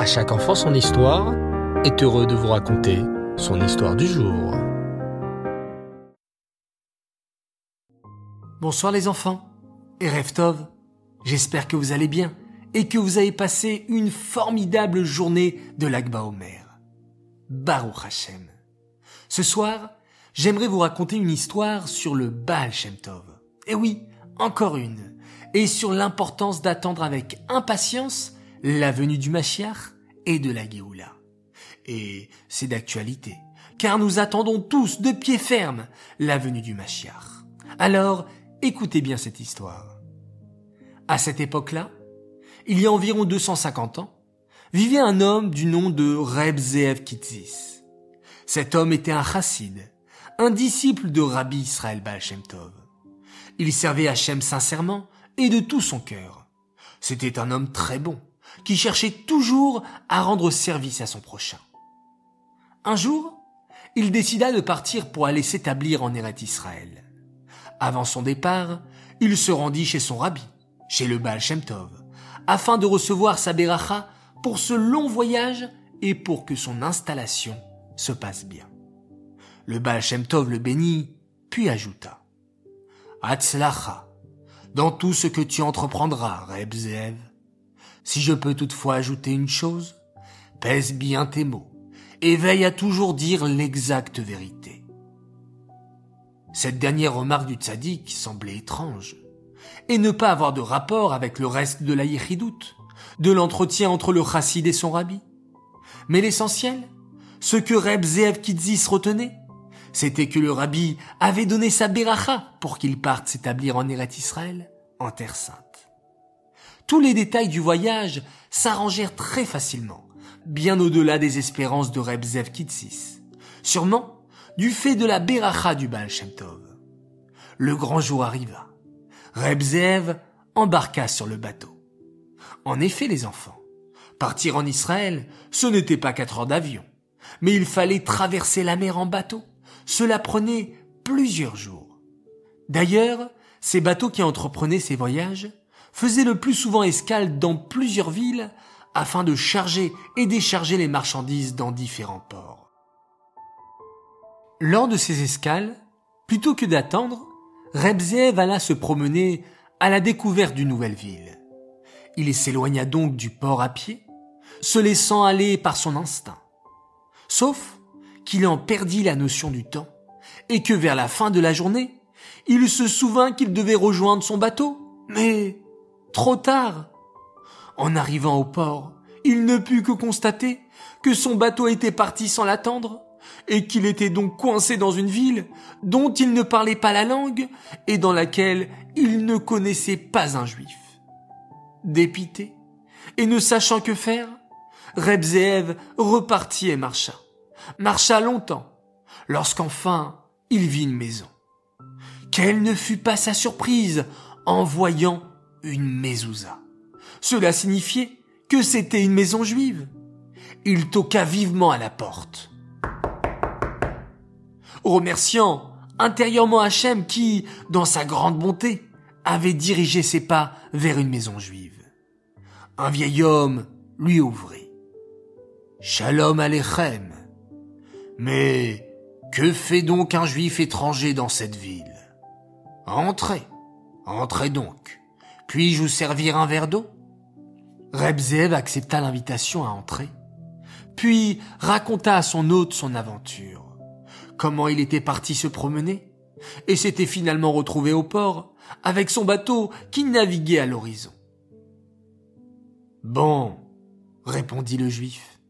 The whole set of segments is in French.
À chaque enfant son histoire est heureux de vous raconter son histoire du jour. Bonsoir les enfants et Reftov, j'espère que vous allez bien et que vous avez passé une formidable journée de l'Agba Omer. Baruch Hashem. Ce soir, j'aimerais vous raconter une histoire sur le Baal Shem Tov. Et oui, encore une. Et sur l'importance d'attendre avec impatience la venue du Mashiach et de la Géoula. Et c'est d'actualité, car nous attendons tous de pied ferme la venue du Mashiach. Alors, écoutez bien cette histoire. À cette époque-là, il y a environ 250 ans, vivait un homme du nom de Reb Zeev Kitzis. Cet homme était un chassid, un disciple de Rabbi Israël Baal Shem Tov. Il servait Hachem sincèrement et de tout son cœur. C'était un homme très bon, qui cherchait toujours à rendre service à son prochain. Un jour, il décida de partir pour aller s'établir en Eret Israël. Avant son départ, il se rendit chez son rabbi, chez le Baal Shem Tov, afin de recevoir sa beracha pour ce long voyage et pour que son installation se passe bien. Le Baal Shem Tov le bénit, puis ajouta Hatzlacha, dans tout ce que tu entreprendras, Reb Zeev. Si je peux toutefois ajouter une chose, pèse bien tes mots et veille à toujours dire l'exacte vérité. Cette dernière remarque du tzaddik semblait étrange et ne pas avoir de rapport avec le reste de la yéchidoute, de l'entretien entre le chassid et son rabbi. Mais l'essentiel, ce que Reb Zeev Kitzis retenait, c'était que le rabbi avait donné sa beracha pour qu'il parte s'établir en Eret Israël, en Terre Sainte. Tous les détails du voyage s'arrangèrent très facilement, bien au-delà des espérances de Reb Zeev Kitzis. Sûrement, du fait de la beracha du Baal Shem Tov. Le grand jour arriva. Reb Zeev embarqua sur le bateau. En effet, les enfants, partir en Israël, ce n'était pas quatre heures d'avion, mais il fallait traverser la mer en bateau. Cela prenait plusieurs jours. D'ailleurs, ces bateaux qui entreprenaient ces voyages faisaient le plus souvent escale dans plusieurs villes afin de charger et décharger les marchandises dans différents ports. Lors de ces escales, plutôt que d'attendre, Rebzeev alla se promener à la découverte d'une nouvelle ville. Il s'éloigna donc du port à pied, se laissant aller par son instinct. Sauf qu'il en perdit la notion du temps, et que vers la fin de la journée, il se souvint qu'il devait rejoindre son bateau. Mais trop tard. En arrivant au port, il ne put que constater que son bateau était parti sans l'attendre, et qu'il était donc coincé dans une ville dont il ne parlait pas la langue et dans laquelle il ne connaissait pas un juif. Dépité, et ne sachant que faire, Rebzeev repartit et marcha. Marcha longtemps, lorsqu'enfin il vit une maison. Quelle ne fut pas sa surprise en voyant une mezouza. Cela signifiait que c'était une maison juive. Il toqua vivement à la porte. Remerciant intérieurement Hachem qui, dans sa grande bonté, avait dirigé ses pas vers une maison juive. Un vieil homme lui ouvrit. Shalom Alechem. Mais que fait donc un juif étranger dans cette ville? Entrez, entrez donc. Puis-je vous servir un verre d'eau? Rebzev accepta l'invitation à entrer, puis raconta à son hôte son aventure, comment il était parti se promener, et s'était finalement retrouvé au port, avec son bateau qui naviguait à l'horizon. Bon, répondit le juif,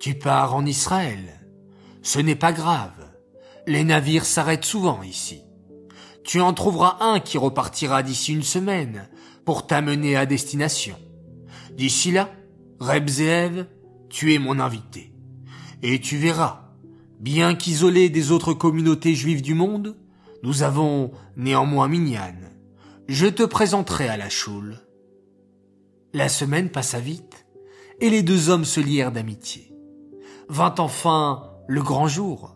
tu pars en Israël. Ce n'est pas grave. Les navires s'arrêtent souvent ici. Tu en trouveras un qui repartira d'ici une semaine pour t'amener à destination. D'ici là, Rebzeev, tu es mon invité. Et tu verras, bien qu'isolé des autres communautés juives du monde, nous avons néanmoins Minyan. Je te présenterai à la choule. La semaine passa vite, et les deux hommes se lièrent d'amitié. Vint enfin le grand jour.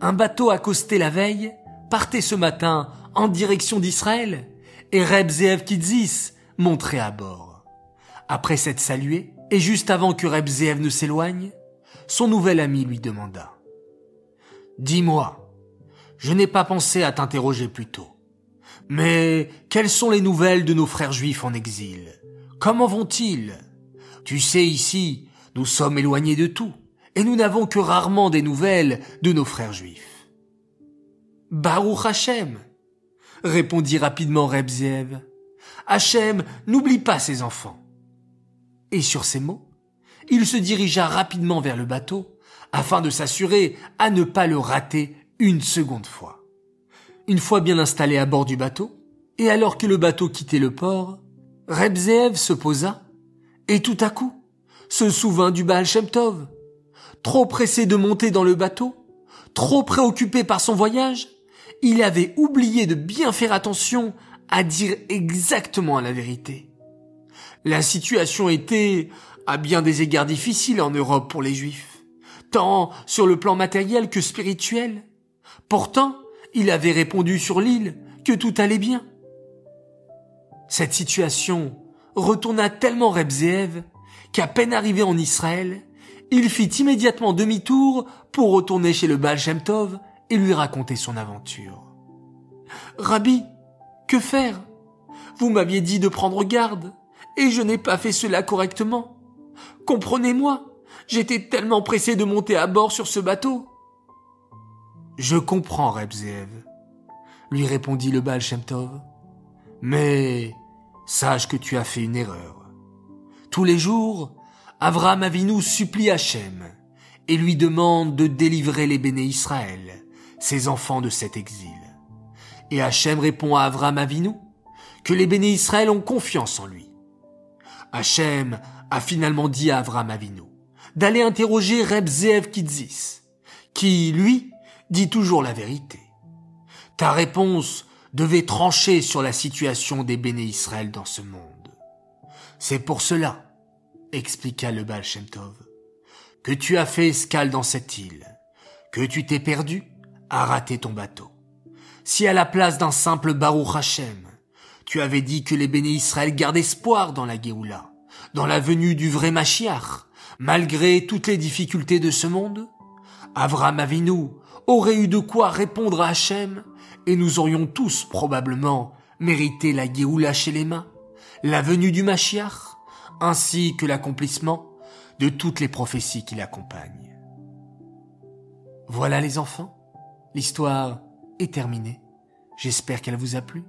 Un bateau accosté la veille partait ce matin en direction d'Israël, et Reb Zeev Kidzis montrait à bord. Après s'être salué Et juste avant que Reb Zeev ne s'éloigne, son nouvel ami lui demanda Dis-moi, je n'ai pas pensé à t'interroger plus tôt. Mais quelles sont les nouvelles de nos frères juifs en exil? Comment vont-ils? Tu sais ici, nous sommes éloignés de tout, et nous n'avons que rarement des nouvelles de nos frères juifs. Baruch Hashem, répondit rapidement Rebziev. Hachem n'oublie pas ses enfants. Et sur ces mots, il se dirigea rapidement vers le bateau afin de s'assurer à ne pas le rater une seconde fois. Une fois bien installé à bord du bateau, et alors que le bateau quittait le port, Rebzeev se posa, et tout à coup, se souvint du Baal Shem Tov. Trop pressé de monter dans le bateau, trop préoccupé par son voyage, il avait oublié de bien faire attention à dire exactement la vérité. La situation était, à bien des égards difficile en Europe pour les Juifs, tant sur le plan matériel que spirituel. Pourtant, il avait répondu sur l'île que tout allait bien. Cette situation retourna tellement Rebzeev qu'à peine arrivé en Israël, il fit immédiatement demi-tour pour retourner chez le Baal Shem et lui raconter son aventure. Rabbi, que faire? Vous m'aviez dit de prendre garde, et je n'ai pas fait cela correctement. Comprenez-moi, j'étais tellement pressé de monter à bord sur ce bateau. Je comprends, Rebzeev, lui répondit le Baal. Mais sache que tu as fait une erreur. Tous les jours, Avram Avinu supplie Hachem et lui demande de délivrer les béné Israël, ses enfants de cet exil. Et Hachem répond à Avram Avinu que les béné Israël ont confiance en lui. Hachem a finalement dit à Avram Avinu d'aller interroger Reb Zeev Kidzis, qui, lui, dit toujours la vérité. Ta réponse devait trancher sur la situation des béné Israël dans ce monde. C'est pour cela, expliqua le Baal Shem Tov, que tu as fait escale dans cette île, que tu t'es perdu à rater ton bateau si à la place d'un simple Baruch Hashem, tu avais dit que les béné Israël gardent espoir dans la Géoula, dans la venue du vrai Mashiach, malgré toutes les difficultés de ce monde, Avram Avinu aurait eu de quoi répondre à Hachem, et nous aurions tous probablement mérité la Géoula chez les mains, la venue du Mashiach, ainsi que l'accomplissement de toutes les prophéties qui l'accompagnent. Voilà les enfants, l'histoire est terminée. J'espère qu'elle vous a plu.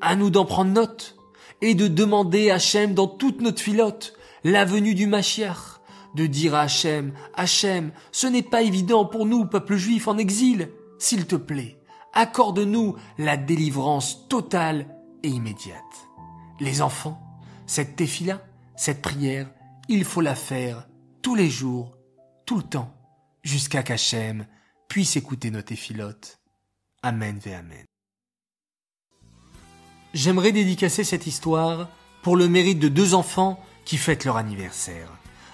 À nous d'en prendre note et de demander à Hachem dans toute notre filote la venue du Mashiach, de dire à Hachem, Hachem, ce n'est pas évident pour nous, peuple juif en exil. S'il te plaît, accorde-nous la délivrance totale et immédiate. Les enfants, cette téfila, cette prière, il faut la faire tous les jours, tout le temps, jusqu'à qu'Hachem puisse écouter nos téfilotes. Amen ve Amen. J'aimerais dédicacer cette histoire pour le mérite de deux enfants qui fêtent leur anniversaire.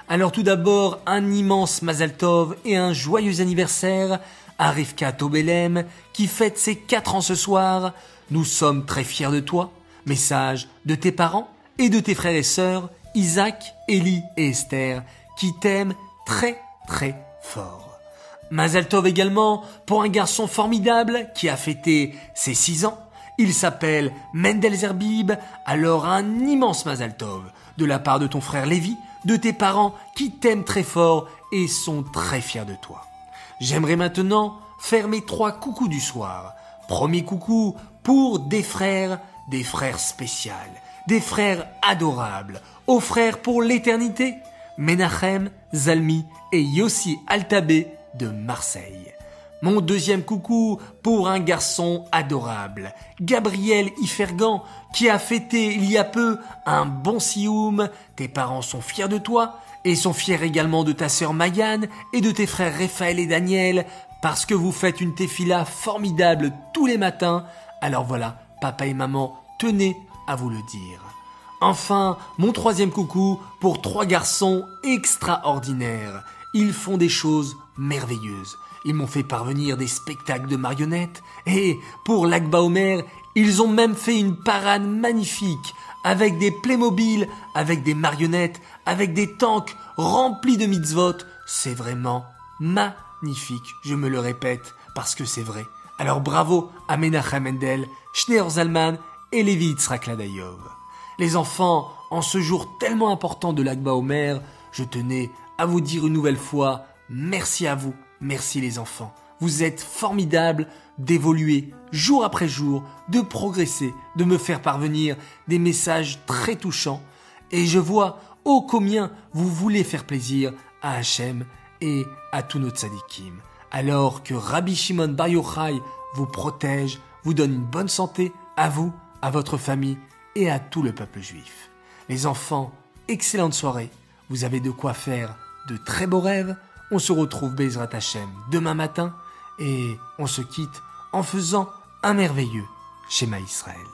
Alors tout d'abord, un immense Mazal Tov et un joyeux anniversaire à Rivka Tobelem qui fête ses quatre ans ce soir. Nous sommes très fiers de toi. Message de tes parents et de tes frères et sœurs, Isaac, Élie et Esther, qui t'aiment très très fort. Mazal Tov également pour un garçon formidable qui a fêté ses 6 ans. Il s'appelle Mendel Zerbib, alors un immense Mazal Tov de la part de ton frère Lévi, de tes parents qui t'aiment très fort et sont très fiers de toi. J'aimerais maintenant faire mes trois coucous du soir. Premier coucou pour des frères, des frères spéciaux, des frères adorables, aux frères pour l'éternité, Menachem, Zalmi et Yossi Altabé de Marseille. Mon deuxième coucou pour un garçon adorable, Gabriel Ifergan, qui a fêté il y a peu un bon sioum. Tes parents sont fiers de toi et sont fiers également de ta sœur Mayan et de tes frères Raphaël et Daniel parce que vous faites une tefila formidable tous les matins. Alors voilà, papa et maman, tenez à vous le dire. Enfin, mon troisième coucou pour trois garçons extraordinaires. Ils font des choses merveilleuses. Ils m'ont fait parvenir des spectacles de marionnettes et, pour l'Akba Omer, ils ont même fait une parade magnifique avec des Playmobil, avec des marionnettes, avec des tanks remplis de mitzvot. C'est vraiment magnifique, je me le répète, parce que c'est vrai. Alors bravo à Menachem Mendel, Schneer Zalman et Levi Yitzhak. Les enfants, en ce jour tellement important de l'Akba Omer, je tenais à vous dire une nouvelle fois merci à vous, merci les enfants. Vous êtes formidables d'évoluer jour après jour, de progresser, de me faire parvenir des messages très touchants. Et je vois ô combien vous voulez faire plaisir à Hachem et à tous nos tzadikim. Alors que Rabbi Shimon Bar Yochai vous protège, vous donne une bonne santé à vous, à votre famille et à tout le peuple juif. Les enfants, excellente soirée. Vous avez de quoi faire de très beaux rêves. On se retrouve Bezrat Hachem demain matin et on se quitte en faisant un merveilleux schéma Israël.